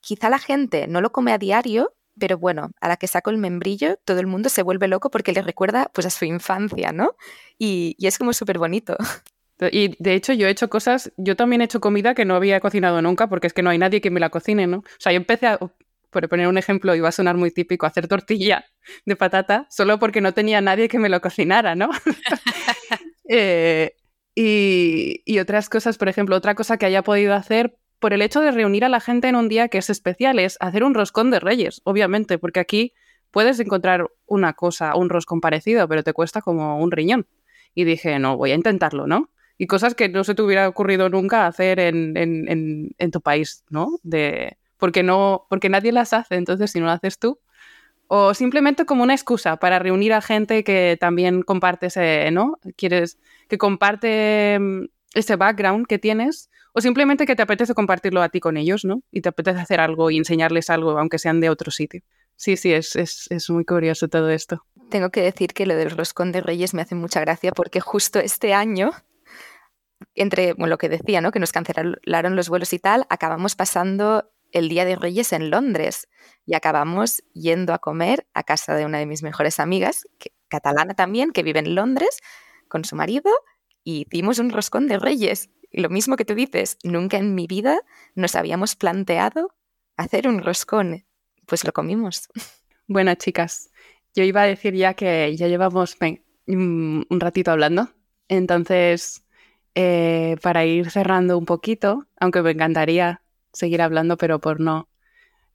quizá la gente no lo come a diario, pero bueno, a la que saco el membrillo, todo el mundo se vuelve loco porque le recuerda pues a su infancia, ¿no? Y, es como súper bonito. *laughs* Y de hecho yo he hecho cosas, yo también he hecho comida que no había cocinado nunca porque es que no hay nadie que me la cocine, ¿no? O sea, yo empecé a, por poner un ejemplo, iba a sonar muy típico, hacer tortilla *laughs* de patata solo porque no tenía nadie que me lo cocinara, ¿no? *laughs* Eh, y, y otras cosas, por ejemplo, otra cosa que haya podido hacer por el hecho de reunir a la gente en un día que es especial, es hacer un roscón de reyes, obviamente, porque aquí puedes encontrar una cosa, un roscón parecido, pero te cuesta como un riñón. Y dije, no, voy a intentarlo, ¿no? Y cosas que no se te hubiera ocurrido nunca hacer en, en, tu país, ¿no? De, porque, no, porque nadie las hace, entonces si no lo haces tú. O simplemente como una excusa para reunir a gente que también comparte ese, ¿no? Quieres, que comparte mm, ese background que tienes o simplemente que te apetece compartirlo a ti con ellos, ¿no? Y te apetece hacer algo y enseñarles algo, aunque sean de otro sitio. Sí, sí, es, es, muy curioso todo esto. Tengo que decir que lo del roscón de Reyes me hace mucha gracia porque justo este año, entre lo que decía, ¿no? Que nos cancelaron los vuelos y tal, acabamos pasando el Día de Reyes en Londres y acabamos yendo a comer a casa de una de mis mejores amigas, catalana también, que vive en Londres, con su marido, y hicimos un roscón de Reyes lo mismo que tú dices, nunca en mi vida nos habíamos planteado hacer un roscón. Pues lo comimos. Bueno, chicas, yo iba a decir ya que ya llevamos un ratito hablando. Entonces, eh, para ir cerrando un poquito, aunque me encantaría seguir hablando, pero por no,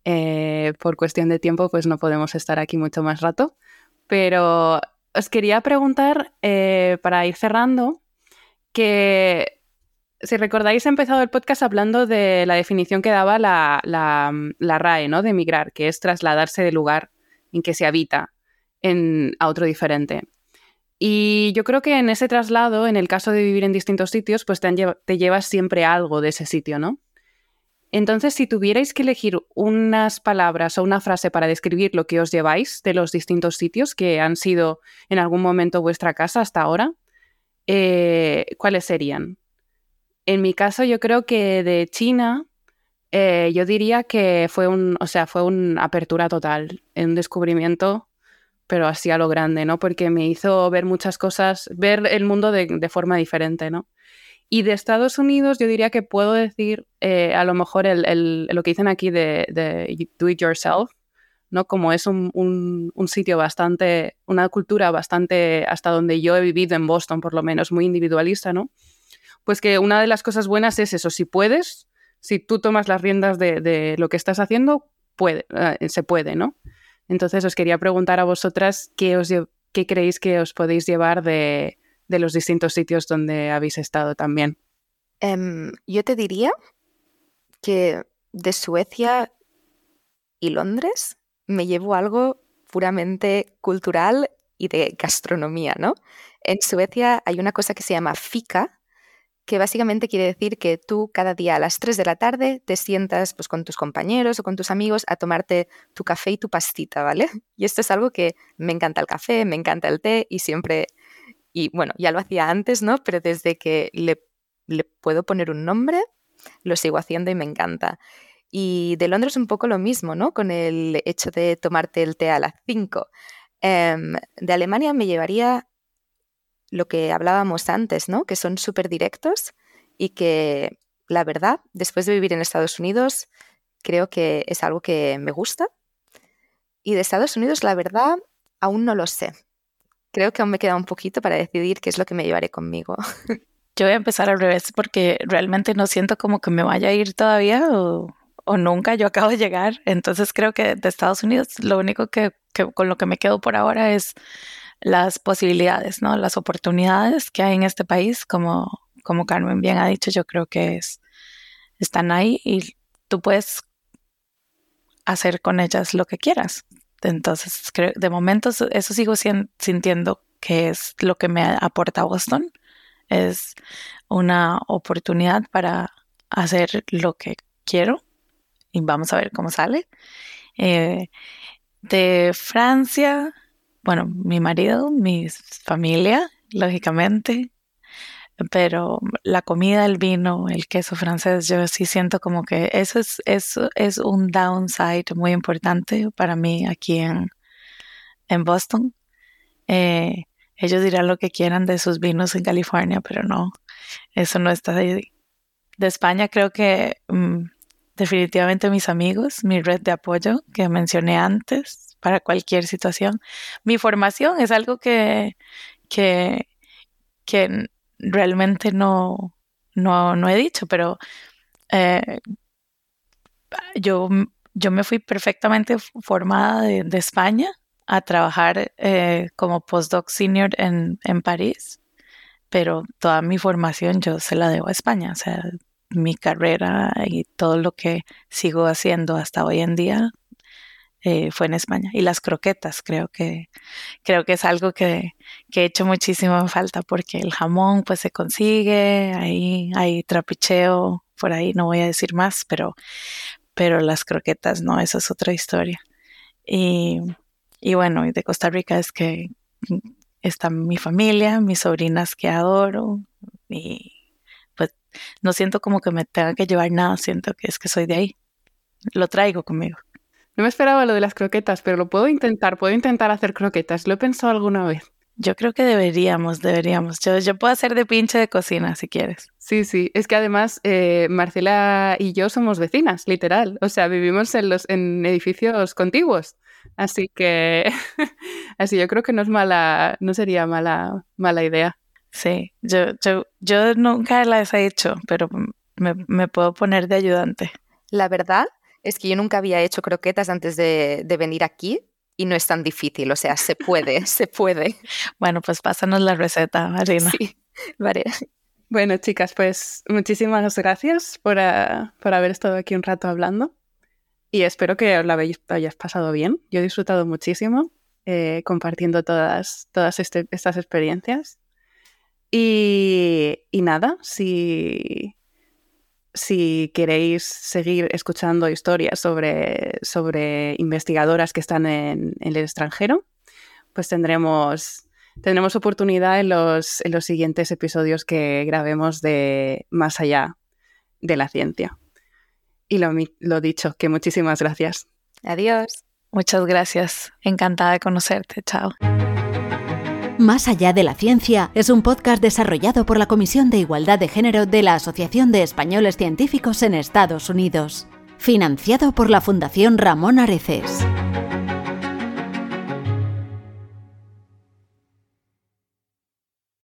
eh, por cuestión de tiempo, pues no podemos estar aquí mucho más rato. Pero os quería preguntar, eh, para ir cerrando, que si recordáis, he empezado el podcast hablando de la definición que daba la, RAE, ¿no? De emigrar, que es trasladarse del lugar en que se habita en, a otro diferente. Y yo creo que en ese traslado, en el caso de vivir en distintos sitios, pues te, te llevas siempre algo de ese sitio, ¿no? Entonces, si tuvierais que elegir unas palabras o una frase para describir lo que os lleváis de los distintos sitios que han sido en algún momento vuestra casa hasta ahora, eh, ¿cuáles serían? En mi caso, yo creo que de China, eh, yo diría que fue un, o sea, fue una apertura total, un descubrimiento, pero así a lo grande, ¿no? Porque me hizo ver muchas cosas, ver el mundo de, forma diferente, ¿no? Y de Estados Unidos yo diría que puedo decir eh, a lo mejor lo que dicen aquí de, do it yourself, ¿no? Como es un, un, sitio bastante, una cultura bastante, hasta donde yo he vivido en Boston por lo menos, muy individualista, ¿no? Pues que una de las cosas buenas es eso, si puedes, si tú tomas las riendas de, lo que estás haciendo, puede, eh, se puede, ¿no? Entonces os quería preguntar a vosotras qué, os, qué creéis que os podéis llevar de, de los distintos sitios donde habéis estado también. Em, yo te diría que de Suecia y Londres me llevo algo puramente cultural y de gastronomía, ¿no? En Suecia hay una cosa que se llama fika, que básicamente quiere decir que tú cada día a las 3 de la tarde te sientas pues, con tus compañeros o con tus amigos a tomarte tu café y tu pastita, ¿vale? *laughs* Y esto es algo que me encanta el café, me encanta el té y siempre y bueno, ya lo hacía antes, ¿no? Pero desde que le, puedo poner un nombre, lo sigo haciendo y me encanta. Y de Londres un poco lo mismo, ¿no? Con el hecho de tomarte el té a las 5. Em, de Alemania me llevaría lo que hablábamos antes, ¿no? Que son súper directos y que, la verdad, después de vivir en Estados Unidos, creo que es algo que me gusta. Y de Estados Unidos, la verdad, aún no lo sé creo que aún me queda un poquito para decidir qué es lo que me llevaré conmigo. *laughs* Yo voy a empezar al revés porque realmente no siento como que me vaya a ir todavía o, nunca. Yo acabo de llegar. Entonces creo que de Estados Unidos lo único que, con lo que me quedo por ahora es las posibilidades, ¿no? Las oportunidades que hay en este país, como, como Carmen bien ha dicho, yo creo que es, están ahí y tú puedes hacer con ellas lo que quieras. Entonces, creo, de momento eso sigo sintiendo que es lo que me aporta Boston. Es una oportunidad para hacer lo que quiero y vamos a ver cómo sale. Eh, de Francia, bueno, mi marido, mi familia, lógicamente, pero la comida, el vino, el queso francés, yo sí siento como que eso es, eso es un downside muy importante para mí aquí en, en Boston. Eh, ellos dirán lo que quieran de sus vinos en California, pero no, eso no está ahí. De España creo que mm, definitivamente mis amigos, mi red de apoyo que mencioné antes para cualquier situación. Mi formación es algo que, que, realmente no, no, he dicho, pero eh, yo, yo me fui perfectamente formada de, España a trabajar eh, como postdoc senior en, en, París, pero toda mi formación yo se la debo a España, o sea, mi carrera y todo lo que sigo haciendo hasta hoy en día eh, fue en España. Y las croquetas, creo que, creo que es algo que, que he hecho muchísimo falta porque el jamón pues se consigue, ahí hay trapicheo, por ahí no voy a decir más, pero, pero las croquetas no, eso es otra historia. Y, y bueno, de Costa Rica es que está mi familia, mis sobrinas que adoro y pues no siento como que me tenga que llevar nada, siento que es que soy de ahí. Lo traigo conmigo. No me esperaba lo de las croquetas, pero lo puedo intentar, puedo intentar hacer croquetas. Lo he pensado alguna vez. Yo creo que deberíamos, deberíamos. Yo, yo puedo hacer de pinche de cocina si quieres. Sí, sí. Es que además eh, Marcela y yo somos vecinas, literal. O sea, vivimos en, los, en edificios contiguos. Así que, *laughs* así yo creo que no es mala, no sería mala, mala idea. Sí, yo, yo, yo nunca las he hecho, pero me, me puedo poner de ayudante. La verdad es que yo nunca había hecho croquetas antes de, venir aquí y no es tan difícil, o sea, se puede, *laughs* se puede. Bueno, pues pásanos la receta, Marina. Sí, vale. Bueno, chicas, pues muchísimas gracias por, ah, haber estado aquí un rato hablando y espero que os la hayáis pasado bien. Yo he disfrutado muchísimo eh, compartiendo todas, todas este, estas experiencias. Y, y nada, si, si queréis seguir escuchando historias sobre, sobre investigadoras que están en, el extranjero, pues tendremos, tendremos oportunidad en los, en los siguientes episodios que grabemos de Más allá de la ciencia. Y lo, lo dicho, que muchísimas gracias. Adiós. Muchas gracias. Encantada de conocerte. Chao. Más allá de la ciencia es un podcast desarrollado por la Comisión de Igualdad de Género de la Asociación de Españoles Científicos en Estados Unidos, financiado por la Fundación Ramón Areces.